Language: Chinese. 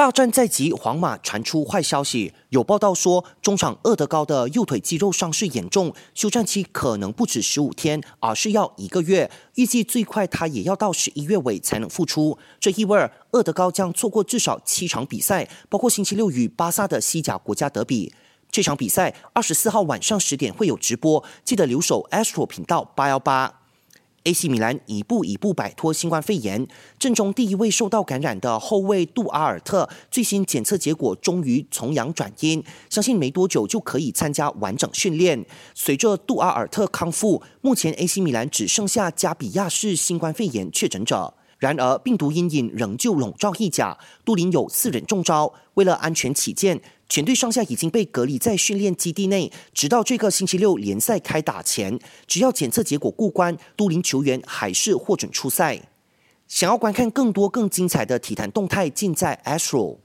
大战在即，皇马传出坏消息。有报道说，中场厄德高的右腿肌肉伤势严重，休战期可能不止十五天，而是要一个月。预计最快他也要到十一月尾才能复出。这意味着厄德高将错过至少七场比赛，包括星期六与巴萨的西甲国家德比。这场比赛二十四号晚上十点会有直播，记得留守 Astro 频道八幺八。AC 米兰一步一步摆脱新冠肺炎，阵中第一位受到感染的后卫杜阿尔特，最新检测结果终于从阳转阴，相信没多久就可以参加完整训练。随着杜阿尔特康复，目前 AC 米兰只剩下加比亚式新冠肺炎确诊者。然而，病毒阴影仍旧笼罩意甲，杜林有四人中招。为了安全起见，全队上下已经被隔离在训练基地内，直到这个星期六联赛开打前。只要检测结果过关，都灵球员还是获准出赛。想要观看更多更精彩的体坛动态，尽在 Astro。